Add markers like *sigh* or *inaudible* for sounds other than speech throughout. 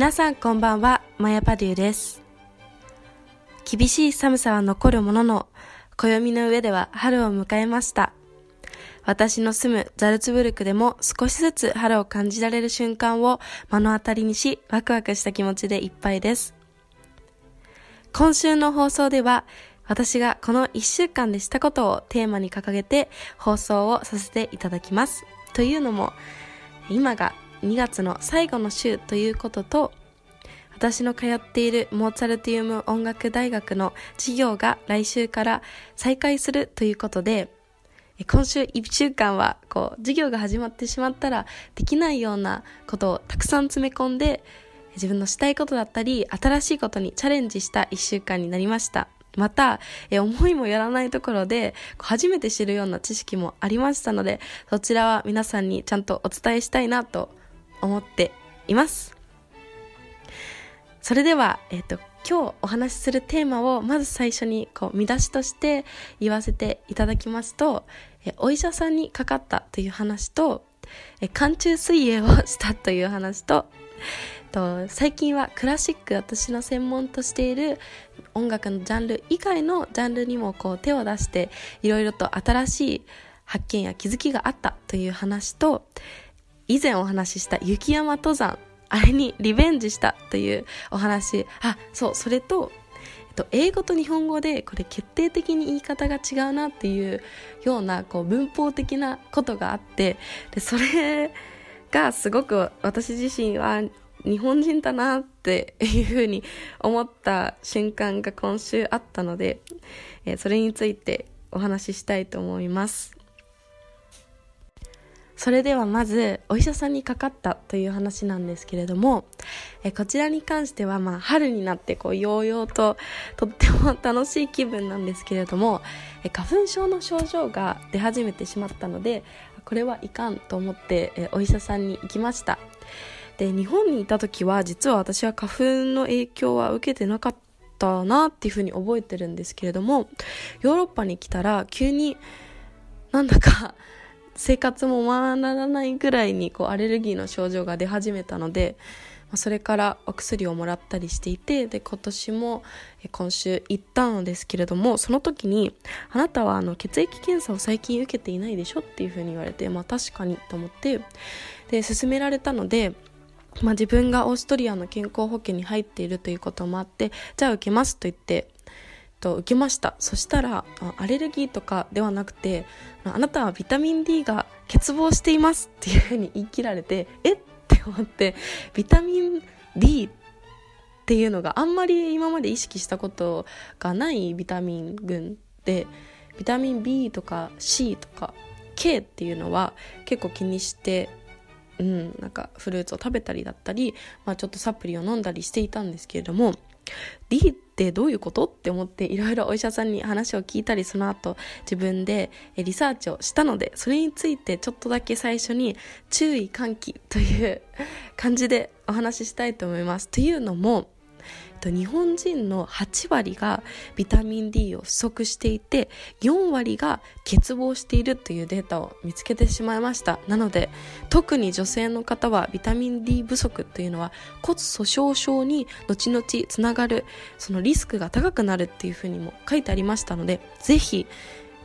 皆さんこんばんは、マヤパデューです。厳しい寒さは残るものの、暦の上では春を迎えました。私の住むザルツブルクでも少しずつ春を感じられる瞬間を目の当たりにし、ワクワクした気持ちでいっぱいです。今週の放送では、私がこの1週間でしたことをテーマに掲げて放送をさせていただきます。というのも、今が2月の最後の週ということと、私の通っているモーツァルティウム音楽大学の授業が来週から再開するということで、今週1週間はこう授業が始まってしまったらできないようなことをたくさん詰め込んで自分のしたいことだったり新しいことにチャレンジした1週間になりました。また、思いもやらないところで、初めて知るような知識もありましたので、そちらは皆さんにちゃんとお伝えしたいなと思っています。それでは、えっ、と、今日お話しするテーマをまず最初にこう見出しとして言わせていただきますと、えお医者さんにかかったという話と、え寒中水泳をしたという話と、と最近はクラシック私の専門としている音楽のジャンル以外のジャンルにもこう手を出していろいろと新しい発見や気づきがあったという話と以前お話しした雪山登山あれにリベンジしたというお話あそうそれと、えっと、英語と日本語でこれ決定的に言い方が違うなっていうようなこう文法的なことがあってでそれがすごく私自身は日本人だなっていうふうに思った瞬間が今週あったので、え、それについてお話ししたいと思います。それではまずお医者さんにかかったという話なんですけれども、えこちらに関してはまあ春になってこうようようととっても楽しい気分なんですけれどもえ花粉症の症状が出始めてしまったのでこれはいかんと思ってえお医者さんに行きました。で日本にいた時は実は私は花粉の影響は受けてなかったなっていうふうに覚えてるんですけれどもヨーロッパに来たら急になんだか生活もままならないぐらいにこうアレルギーの症状が出始めたので、ま、それからお薬をもらったりしていてで今年も今週行ったのですけれどもその時に「あなたはあの血液検査を最近受けていないでしょ?」っていうふうに言われてまあ確かにと思ってで勧められたのでまあ、自分がオーストリアの健康保険に入っているということもあってじゃあ受けますと言ってと受けました。そしたらアレルギーとかではなくてあなたはビタミン D が欠乏していますっていうふうに言い切られて *laughs* えっ？て思ってビタミン D っていうのがあんまり今まで意識したことがないビタミン群でビタミン B とか C とか K っていうのは結構気にしてうん、なんかフルーツを食べたりだったり、まあ、ちょっとサプリを飲んだりしていたんですけれども D ってどういうこと？って思っていろいろお医者さんに話を聞いたりその後自分でリサーチをしたのでそれについてちょっとだけ最初に注意喚起という感じでお話ししたいと思います。というのも日本人の8割がビタミン D を不足していて4割が欠乏しているというデータを見つけてしまいました。なので特に女性の方はビタミン D 不足というのは骨粗鬆症に後々つながるそのリスクが高くなるっていうふうにも書いてありましたのでぜひ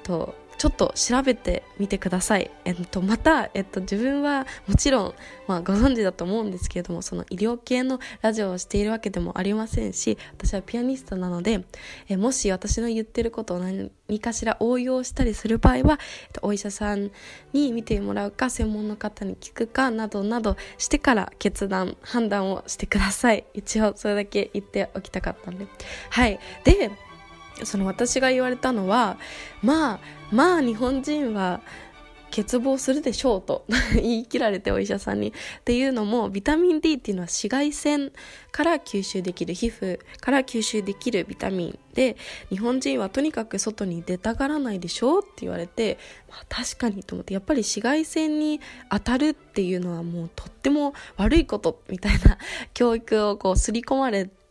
とちょっと調べてみてください。えっと、また、えっと、自分はもちろん、まあ、ご存知だと思うんですけれども、その医療系のラジオをしているわけでもありませんし、私はピアニストなので、えもし私の言ってることを何かしら応用したりする場合は、えっと、お医者さんに見てもらうか、専門の方に聞くかなどなどしてから決断、判断をしてください。一応、それだけ言っておきたかったんで。はい。で、その私が言われたのはまあまあ日本人は欠乏するでしょうと *laughs* 言い切られてお医者さんに。っていうのもビタミン D っていうのは紫外線から吸収できる皮膚から吸収できるビタミンで日本人はとにかく外に出たがらないでしょうって言われて、まあ、確かにと思ってやっぱり紫外線に当たるっていうのはもうとっても悪いことみたいな *laughs* 教育をこう刷り込まれて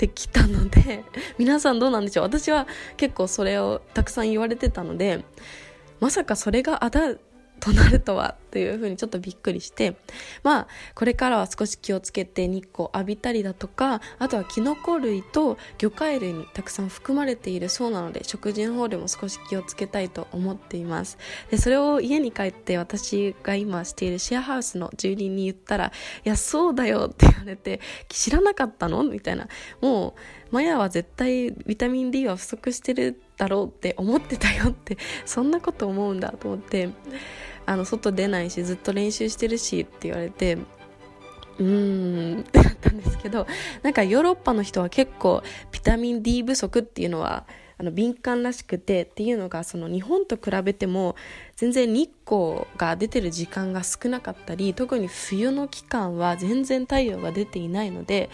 てきたので *laughs* 皆さんどうなんでしょう？私は結構それをたくさん言われてたのでまさかそれがあだとなるとはというふうにちょっとびっくりしてまあこれからは少し気をつけて日光浴びたりだとかあとはキノコ類と魚介類にたくさん含まれているそうなので食事の方でも少し気をつけたいと思っています。でそれを家に帰って私が今しているシェアハウスの住人に言ったら「いやそうだよ」って言われて「知らなかったの?」みたいな。もうマヤは絶対ビタミン D は不足してるだろうって思ってたよってそんなこと思うんだと思って。あの外出ないしずっと練習してるしって言われてうーんってなったんですけど *laughs* なんかヨーロッパの人は結構ビタミン D 不足っていうのはあの敏感らしくてっていうのがその日本と比べても全然日光が出てる時間が少なかったり特に冬の期間は全然太陽が出ていないので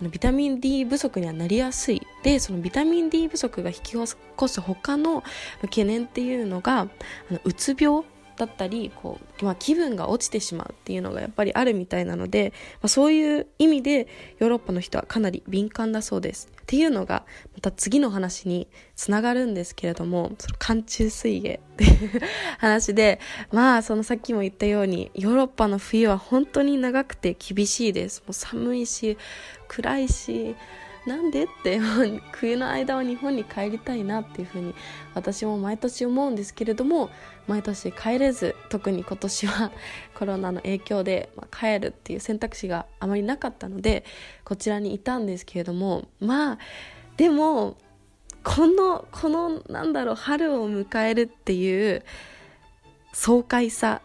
あのビタミン D 不足にはなりやすい。でそのビタミン D 不足が引き起こす他の懸念っていうのがあのうつ病だったりこう、まあ、気分が落ちてしまうっていうのがやっぱりあるみたいなので、まあ、そういう意味でヨーロッパの人はかなり敏感だそうです。っていうのがまた次の話につながるんですけれどもその寒中水泳っていう話でまあそのさっきも言ったようにヨーロッパの冬は本当に長くて厳しいです。もう寒いし暗いしなんでって冬の間は日本に帰りたいなっていうふうに私も毎年思うんですけれども毎年帰れず特に今年は *laughs* コロナの影響で、まあ、帰るっていう選択肢があまりなかったのでこちらにいたんですけれどもまあでもこのこのなんだろう春を迎えるっていう爽快さ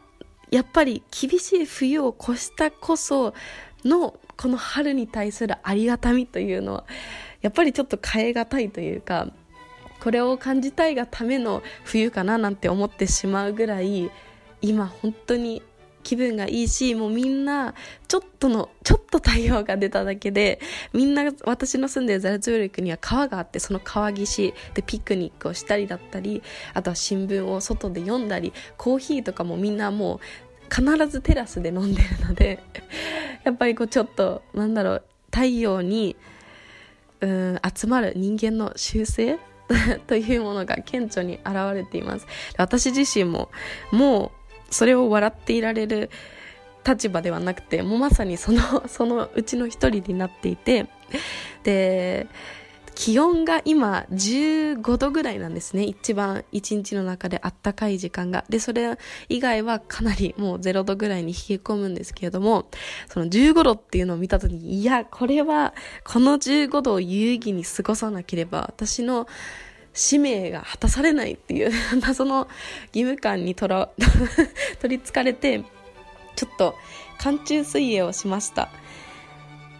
やっぱり厳しい冬を越したこそのこの春に対するありがたみというのはやっぱりちょっと変え難いというかこれを感じたいがための冬かななんて思ってしまうぐらい今本当に気分がいいしもうみんなちょっとのちょっと太陽が出ただけでみんな私の住んでるザルツブルクには川があってその川岸でピクニックをしたりだったりあとは新聞を外で読んだりコーヒーとかもみんなもう必ずテラスで飲んでるのでやっぱりこうちょっとなんだろう太陽にうん集まる人間の習性？*laughs* というものが顕著に現れています。私自身ももうそれを笑っていられる立場ではなくてもうまさにそのそのうちの一人になっていてで気温が今15度ぐらいなんですね。一番一日の中であったかい時間が。でそれ以外はかなりもう0度ぐらいに冷え込むんですけれどもその15度っていうのを見た時にいやこれはこの15度を有意義に過ごさなければ私の使命が果たされないっていう *laughs* 謎の義務感にとら *laughs* 取りつかれてちょっと寒中水泳をしました。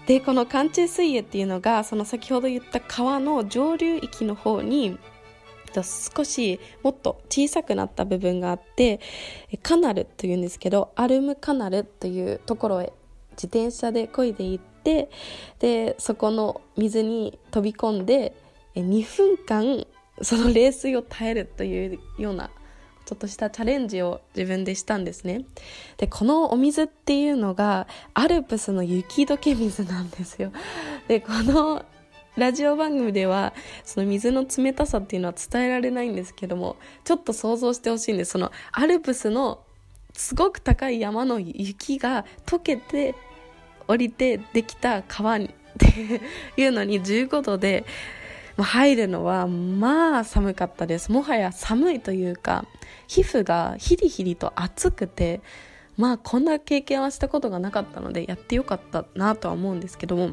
でこの寒中水泳っていうのがその先ほど言った川の上流域の方に少しもっと小さくなった部分があってカナルというんですけどアルムカナルというところへ自転車で漕いで行ってでそこの水に飛び込んで2分間その冷水を耐えるというようなちょっとしたチャレンジを自分でしたんですね。でこのお水っていうのがアルプスの雪解け水なんですよ。でこのラジオ番組ではその水の冷たさっていうのは伝えられないんですけどもちょっと想像してほしいんです。そのアルプスのすごく高い山の雪が溶けて降りてできた川っていうのに15度でま入るのはまあ寒かったです。もはや寒いというか皮膚がヒリヒリと熱くてまあこんな経験はしたことがなかったのでやってよかったなとは思うんですけども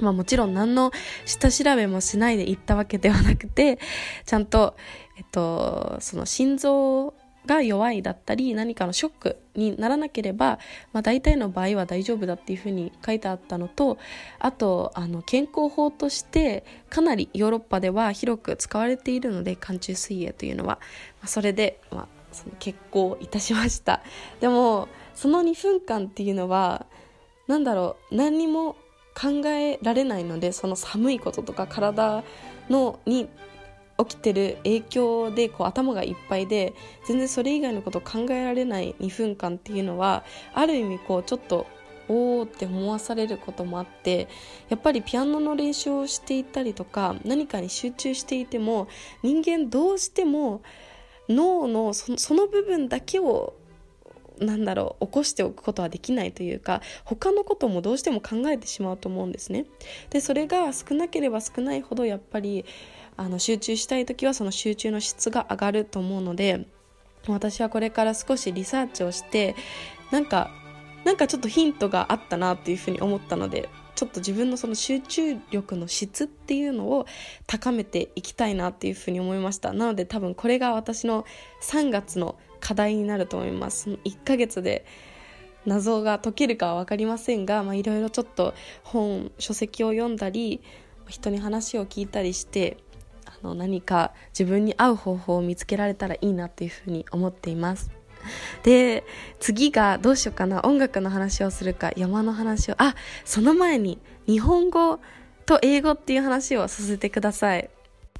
まあもちろん何の下調べもしないで行ったわけではなくてちゃんとえっとその心臓が弱いだったり何かのショックにならなければ、まあ、大体の場合は大丈夫だっていうふうに書いてあったのとあとあの健康法としてかなりヨーロッパでは広く使われているので寒中水泳というのは、まあ、それで、まあ、その結婚いたしました。*laughs* でもその2分間っていうのは何だろう何にも考えられないのでその寒いこととか体のに起きてる影響でこう頭がいっぱいで全然それ以外のことを考えられない2分間っていうのはある意味こうちょっとおーって思わされることもあってやっぱりピアノの練習をしていたりとか何かに集中していても人間どうしても脳のその部分だけをなんだろう起こしておくことはできないというか他のこともどうしても考えてしまうと思うんですね。でそれが少なければ少ないほどやっぱりあの集中したい時はその集中の質が上がると思うので私はこれから少しリサーチをしてなんかなんかちょっとヒントがあったなっていうふうに思ったのでちょっと自分のその集中力の質っていうのを高めていきたいなっていうふうに思いました。なので多分これが私の3月の課題になると思います。1ヶ月で謎が解けるかは分かりませんがいろいろちょっと本書籍を読んだり人に話を聞いたりしての何か自分に合う方法を見つけられたらいいなっていうふうに思っています。で次がどうしようかな。音楽の話をするか山の話を。あその前に日本語と英語っていう話をさせてください。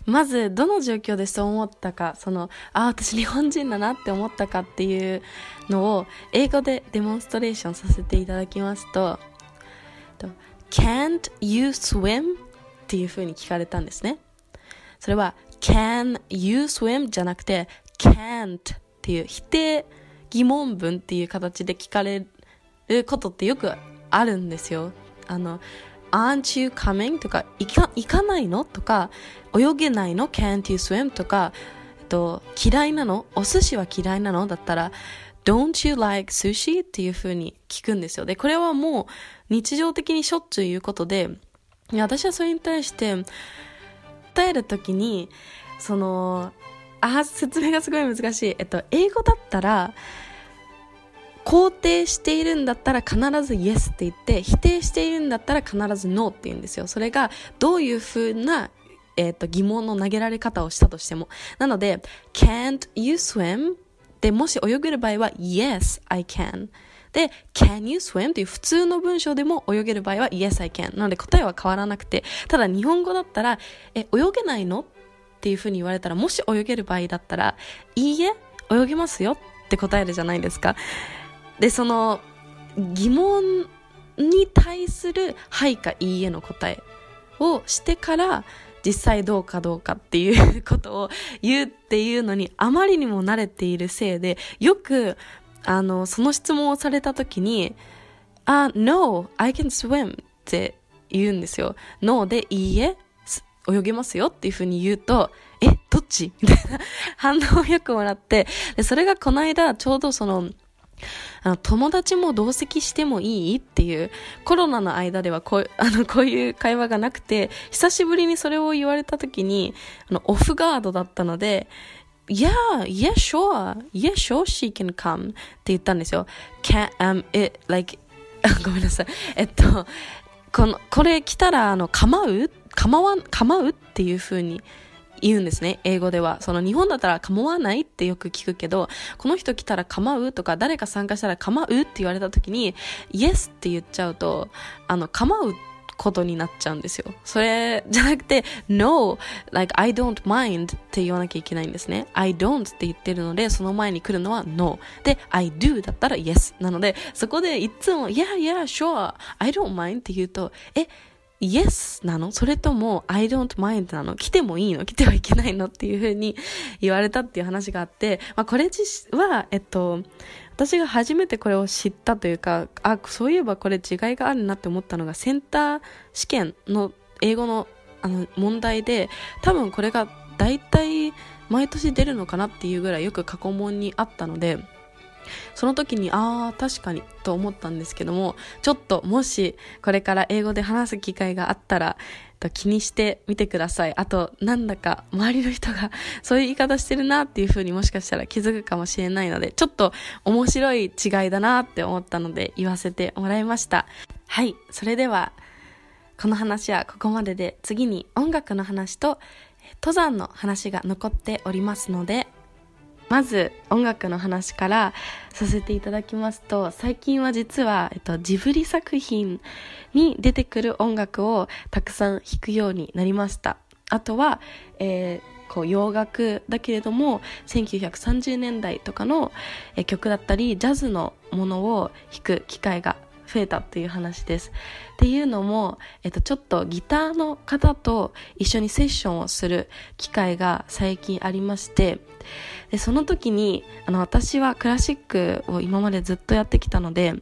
まずどの状況でそう思ったかそのあ私日本人だなって思ったかっていうのを英語でデモンストレーションさせていただきますと。Can't you swim? っていう風に聞かれたんですね。それは Can you swim? じゃなくて Can't っていう否定疑問文っていう形で聞かれることってよくあるんですよ。あの、aren't you coming? とか、行か、行かないの？とか、泳げないの ?can't you swim? とか、えっと、嫌いなの？お寿司は嫌いなの？だったら、don't you like sushi? っていう風に聞くんですよ。で、これはもう日常的にしょっちゅう言うことで、私はそれに対して、えるときに、その、あ、説明がすごい難しい。えっと、英語だったら、肯定しているんだったら必ず yes って言って、否定しているんだったら必ず no って言うんですよ。それがどういうふうな、えっと、疑問の投げられ方をしたとしても。なので、can't you swim? で、もし泳げる場合は yes, I can. で、can you swim? という普通の文章でも泳げる場合は yes, I can. なので答えは変わらなくて、ただ日本語だったら、え、泳げないの？っていうふうに言われたら、もし泳げる場合だったら、いいえ、泳げますよって答えるじゃないですか。で、その疑問に対するはいかいいえの答えをしてから、実際どうかどうかっていうことを言うっていうのにあまりにも慣れているせいで、よく、あの、その質問をされた時に、あ、no, I can swim って言うんですよ。no でいいえ、泳げますよっていうふうに言うと、え、どっち？みたいな。反応をよくもらって、で、それがこの間、ちょうどその、あの、友達も同席してもいい？っていう、コロナの間ではこう、*laughs* あの、こういう会話がなくて、久しぶりにそれを言われた時に、あの、オフガードだったので、Yeah, yeah, sure. Yeah, sure she can come. って言ったんですよ。can, um, it, like, *laughs* ごめんなさい。えっと、この、これ来たら、あの、構う？構わ、構う？っていう風に言うんですね。英語では。その日本だったら構わないってよく聞くけど、この人来たら構う？とか、誰か参加したら構う？って言われた時に、Yes って言っちゃうと、あの、構うことになっちゃうんですよ。それじゃなくて、No, like I don't mind って言わなきゃいけないんですね。I don't って言ってるので、その前に来るのは No。で、I do だったら Yes。なので、そこでいつも Yeah, yeah, sure, I don't mind って言うと、え、Yes なの？それとも I don't mind なの？来てもいいの？来てはいけないの？っていうふうに言われたっていう話があって、まあ、これ自は、えっと、私が初めてこれを知ったというか、あ、そういえばこれ違いがあるなって思ったのが、センター試験の英語のあの問題で、多分これが大体毎年出るのかなっていうぐらいよく過去問にあったので、その時に、ああ、確かに、と思ったんですけども、ちょっともし、これから英語で話す機会があったら、気にしてみてください。あと、なんだか周りの人がそういう言い方してるなっていう風にもしかしたら気づくかもしれないので、ちょっと面白い違いだなって思ったので言わせてもらいました。はい、それでは、この話はここまでで次に音楽の話と登山の話が残っておりますので、まず音楽の話からさせていただきますと最近は実は、えっと、ジブリ作品に出てくる音楽をたくさん弾くようになりました。あとは、えー、こう洋楽だけれども1930年代とかの、曲だったりジャズのものを弾く機会が増えたっていう話です。っていうのも、えっと、ちょっとギターの方と一緒にセッションをする機会が最近ありまして、でその時にあの私はクラシックを今までずっとやってきたので、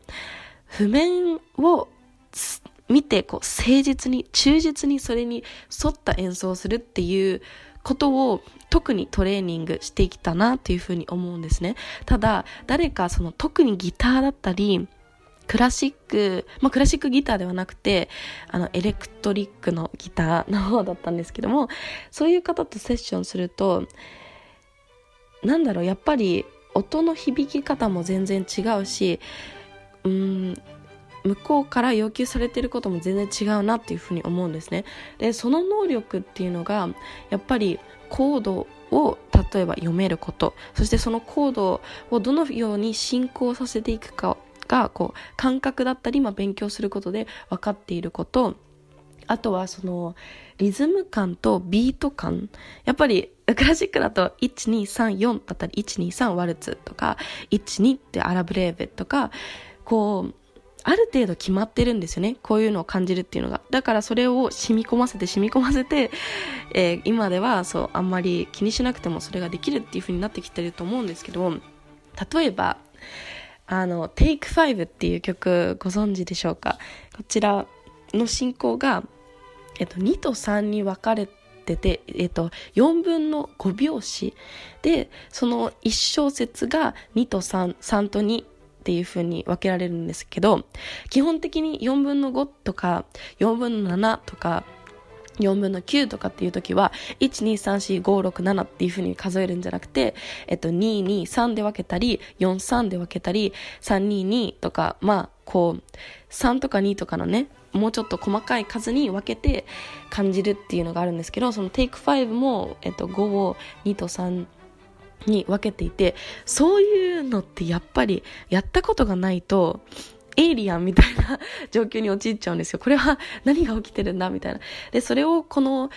譜面を見てこう誠実に忠実にそれに沿った演奏をするっていうことを特にトレーニングしてきたなっていうふうに思うんですね。ただ、誰かその特にギターだったり、クラシック、まあクラシックギターではなくて、あのエレクトリックのギターの方だったんですけども、そういう方とセッションすると、なんだろう、やっぱり音の響き方も全然違うし、うん、向こうから要求されてることも全然違うなっていうふうに思うんですね。でその能力っていうのがやっぱりコードを例えば読めることそしてそのコードをどのように進行させていくかがこう感覚だったり、まあ、勉強することで分かっていることあとはそのリズム感とビート感やっぱりクラシックだと1234だったり123ワルツとか12ってアラブレーベとかこうある程度決まってるんですよね。こういうのを感じるっていうのが。だからそれを染み込ませて染み込ませて、えー、今ではそう、あんまり気にしなくてもそれができるっていう風になってきてると思うんですけど、例えば、あの、Take 5っていう曲ご存知でしょうか？こちらの進行が、えっと、2と3に分かれてて、えっと、4分の5拍子で、その1小節が2と3、3と2っていう風に分けられるんですけど、基本的に4分の5とか、4分の7とか、4分の9とかっていう時は、1、2、3、4、5、6、7っていう風に数えるんじゃなくて、えっと、2、2、3で分けたり、4、3で分けたり、3、2、2とか、まあ、こう、3とか2とかのね、もうちょっと細かい数に分けて感じるっていうのがあるんですけど、その Take 5も、えっと、5を2と3に分けていて、そういうのってやっぱりやったことがないと、エイリアンみたいな *laughs* 状況に陥っちゃうんですよ。これは何が起きてるんだみたいな。で、それをこの、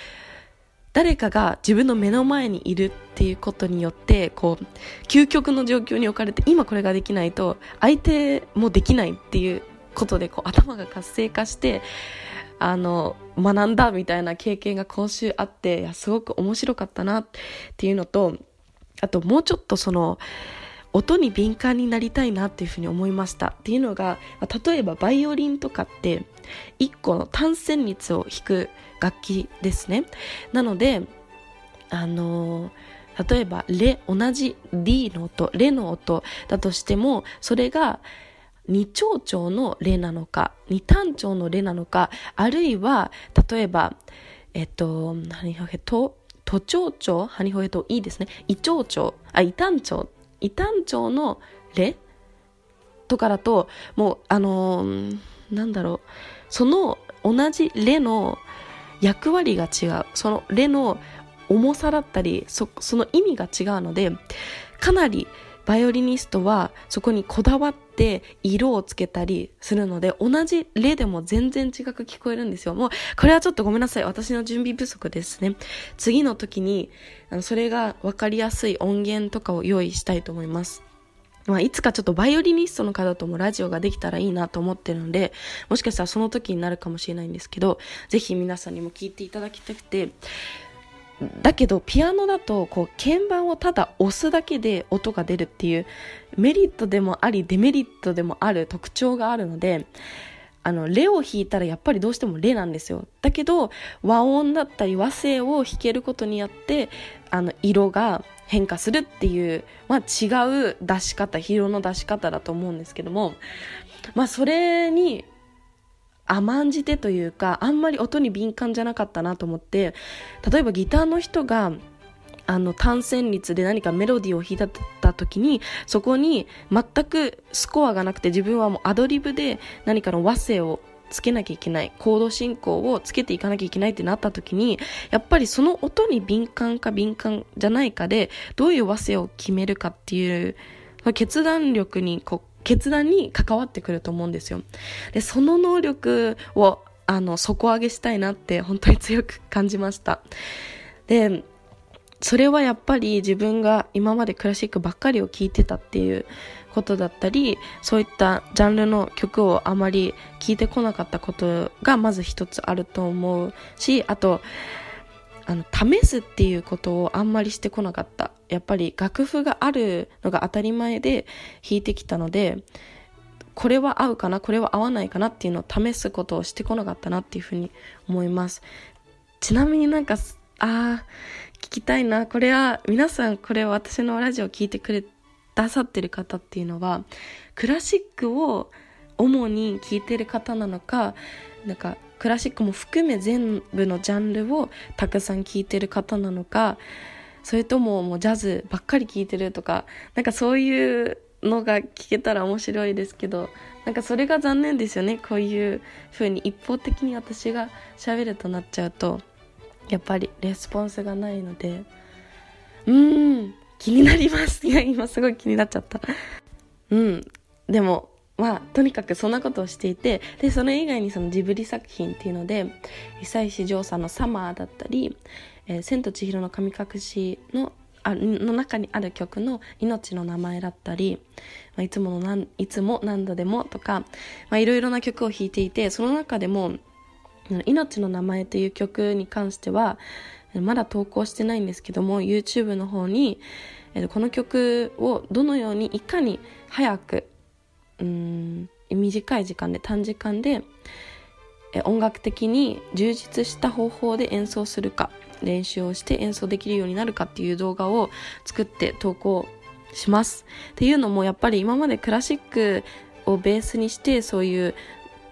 誰かが自分の目の前にいるっていうことによって、こう、究極の状況に置かれて、今これができないと、相手もできないっていうことで、こう、頭が活性化して、あの、学んだみたいな経験が今週あって、すごく面白かったなっていうのと、あともうちょっとその音に敏感になりたいなっていうふうに思いましたっていうのが例えばバイオリンとかって1個の単旋律を弾く楽器ですねなのであの例えばレ同じ D の音レの音だとしてもそれが二長調のレなのか二単調のレなのかあるいは例えばえっと何えっと都庁長ハニホエといいですね。異長長、あ、異端長、異端長のレとかだと、もう、あのー、なんだろう、その同じレの役割が違う。そのレの重さだったり、そその意味が違うので、かなりバイオリニストはそこにこだわって色をつけたりするので、同じ例でも全然違く聞こえるんですよ。もう、これはちょっとごめんなさい。私の準備不足ですね。次の時に、あのそれがわかりやすい音源とかを用意したいと思います。まあ、いつかちょっとバイオリニストの方ともラジオができたらいいなと思ってるので、もしかしたらその時になるかもしれないんですけど、ぜひ皆さんにも聞いていただきたくて、だけどピアノだとこう鍵盤をただ押すだけで音が出るっていうメリットでもありデメリットでもある特徴があるのであのレを弾いたらやっぱりどうしてもレなんですよ。だけど和音だったり和声を弾けることによってあの色が変化するっていう、まあ、違う出し方色の出し方だと思うんですけどもまあそれに甘んじてというかあんまり音に敏感じゃなかったなと思って例えばギターの人があの単旋律で何かメロディーを弾いた時にそこに全くスコアがなくて自分はもうアドリブで何かの和声をつけなきゃいけないコード進行をつけていかなきゃいけないってなった時にやっぱりその音に敏感か敏感じゃないかでどういう和声を決めるかっていう決断力にこ決断に関わってくると思うんですよ。で、その能力を、あの、底上げしたいなって本当に強く感じました。で、それはやっぱり自分が今までクラシックばっかりを聴いてたっていうことだったりそういったジャンルの曲をあまり聴いてこなかったことがまず一つあると思うしあとあの試すっていうことをあんまりしてこなかったやっぱり楽譜があるのが当たり前で弾いてきたのでこれは合うかなこれは合わないかなっていうのを試すことをしてこなかったなっていうふうに思います。ちなみになんかあ聞きたいな。これは皆さんこれ私のラジオを聞いてくれださってる方っていうのはクラシックを主に聴いてる方なのかなんかクラシックも含め全部のジャンルをたくさん聴いてる方なのかそれとももうジャズばっかり聴いてるとかなんかそういうのが聞けたら面白いですけどなんかそれが残念ですよね。こういう風に一方的に私が喋るとなっちゃうとやっぱりレスポンスがないのでうーん気になります。いや今すごい気になっちゃった。うんでもまあとにかくそんなことをしていてでそれ以外にそのジブリ作品っていうので久石譲さんの「サマー」だったり「えー、千と千尋の神隠しの」あの中にある曲の「命の名前」だったり「まあ、いつものなんいつも何度でも」とか、ま、いろいろな曲を弾いていてその中でも「命の名前」という曲に関してはまだ投稿してないんですけども YouTube の方に、えこの曲をどのようにいかに早くうん短い時間で短時間で音楽的に充実した方法で演奏するか練習をして演奏できるようになるかっていう動画を作って投稿します。っていうのもやっぱり今までクラシックをベースにしてそういう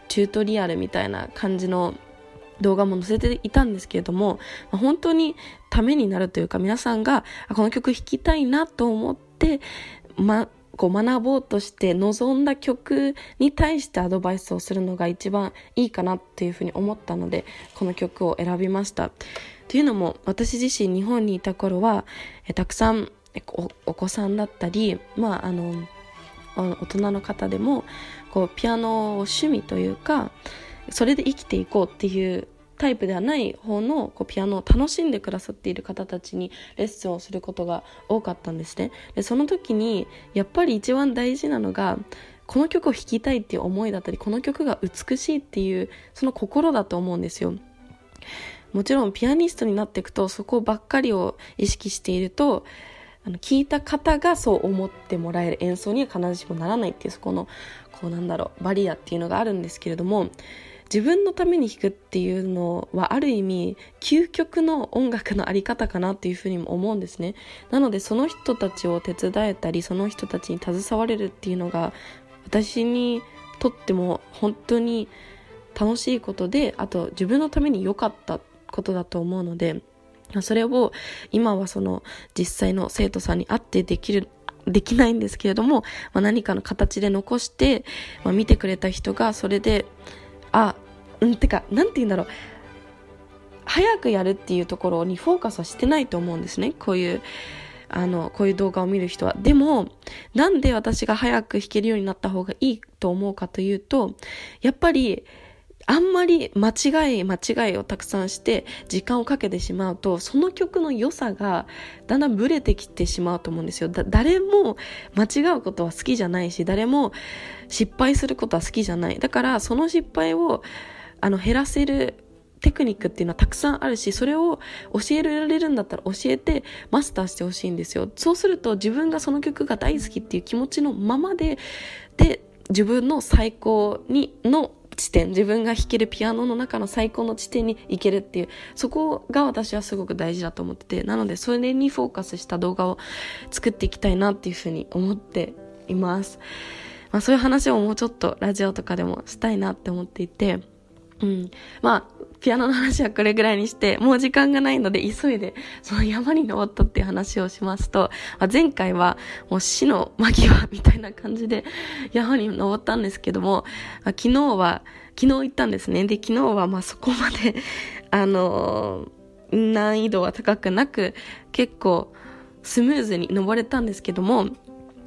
チュートリアルみたいな感じの動画も載せていたんですけれども、本当にためになるというか皆さんがこの曲弾きたいなと思って、ま、こう学ぼうとして望んだ曲に対してアドバイスをするのが一番いいかなっていうふうに思ったのでこの曲を選びました。というのも私自身日本にいた頃はえたくさんおお子さんだったり、まあ、あの大人の方でもこうピアノを趣味というかそれで生きていこうっていうタイプではない方のこうピアノを楽しんでくださっている方たちにレッスンをすることが多かったんですね。でその時にやっぱり一番大事なのがこの曲を弾きたいっていう思いだったりこの曲が美しいっていうその心だと思うんですよ。もちろんピアニストになっていくとそこばっかりを意識しているとあの聞いた方がそう思ってもらえる演奏には必ずしもならないっていうそこのこうなんだろうバリアっていうのがあるんですけれども自分のために弾くっていうのはある意味究極の音楽のあり方かなっていうふうにも思うんですね。なのでその人たちを手伝えたりその人たちに携われるっていうのが私にとっても本当に楽しいことであと自分のために良かったことだと思うのでそれを今はその実際の生徒さんに会ってできるできないんですけれども、まあ、何かの形で残して、まあ、見てくれた人がそれであうんてかなんて言うんだろう。早くやるっていうところにフォーカスはしてないと思うんですね。こういうあのこういう動画を見る人は。でもなんで私が早く弾けるようになった方がいいと思うかというとやっぱりあんまり間違い間違いをたくさんして時間をかけてしまうとその曲の良さがだんだんブレてきてしまうと思うんですよ。誰も間違うことは好きじゃないし誰も失敗することは好きじゃない。だからその失敗をあの減らせるテクニックっていうのはたくさんあるしそれを教えられるんだったら教えてマスターしてほしいんですよ。そうすると自分がその曲が大好きっていう気持ちのままでで自分の最高にの地点自分が弾けるピアノの中の最高の地点に行けるっていうそこが私はすごく大事だと思っててなのでそれにフォーカスした動画を作っていきたいなっていうふうに思っています、まあ、そういう話をもうちょっとラジオとかでもしたいなって思っていてうん。まあ、ピアノの話はこれぐらいにして、もう時間がないので急いで、その山に登ったっていう話をしますと、まあ、前回はもう死の間際みたいな感じで山に登ったんですけども、まあ、昨日は、昨日行ったんですね。で、昨日はまあそこまであのー、難易度は高くなく、結構スムーズに登れたんですけども、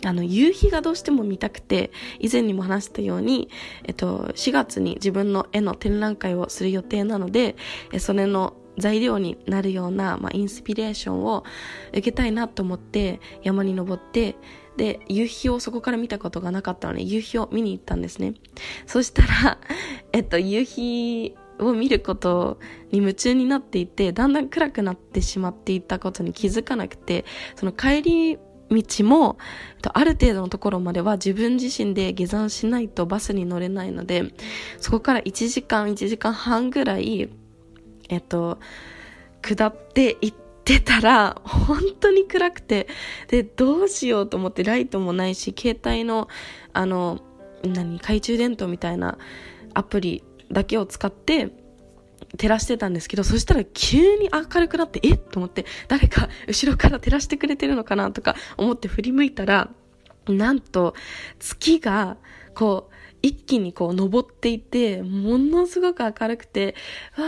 あの、夕日がどうしても見たくて、以前にも話したように、えっと、4月に自分の絵の展覧会をする予定なので、それの材料になるような、まあ、インスピレーションを受けたいなと思って山に登ってで夕日をそこから見たことがなかったので夕日を見に行ったんですね。そしたら、*laughs* えっと、夕日を見ることに夢中になっていてだんだん暗くなってしまっていたことに気づかなくてその帰り道もある程度のところまでは自分自身で下山しないとバスに乗れないのでそこから1時間1時間半ぐらいえっと下っていってたら本当に暗くてでどうしようと思ってライトもないし携帯のあの何懐中電灯みたいなアプリだけを使って照らしてたんですけど、そしたら急に明るくなって、えと思って、誰か後ろから照らしてくれてるのかなとか思って振り向いたら、なんと月がこう一気にこう登っていて、ものすごく明るくて、わ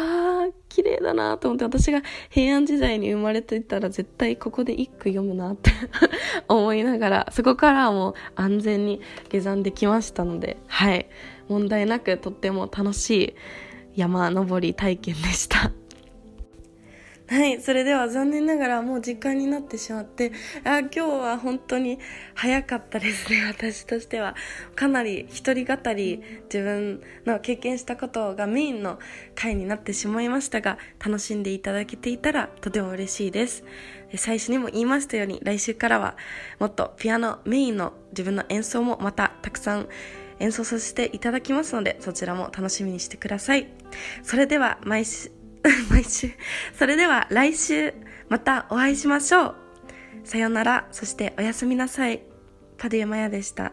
ー、綺麗だなと思って、私が平安時代に生まれてたら絶対ここで一句読むなって *laughs* 思いながら、そこからもう安全に下山できましたので、はい、問題なくとっても楽しい山登り体験でしたはい、それでは残念ながらもう時間になってしまって、あ今日は本当に早かったですね、*laughs* 私としては。かなり一人語り、自分の経験したことがメインの回になってしまいましたが、楽しんでいただけていたらとても嬉しいです。最初にも言いましたように、来週からはもっとピアノメインの自分の演奏もまたたくさん演奏させていただきますので、そちらも楽しみにしてください。それでは毎週、*laughs* 毎週、それでは来週またお会いしましょう。さよなら、そしておやすみなさい。門山屋でした。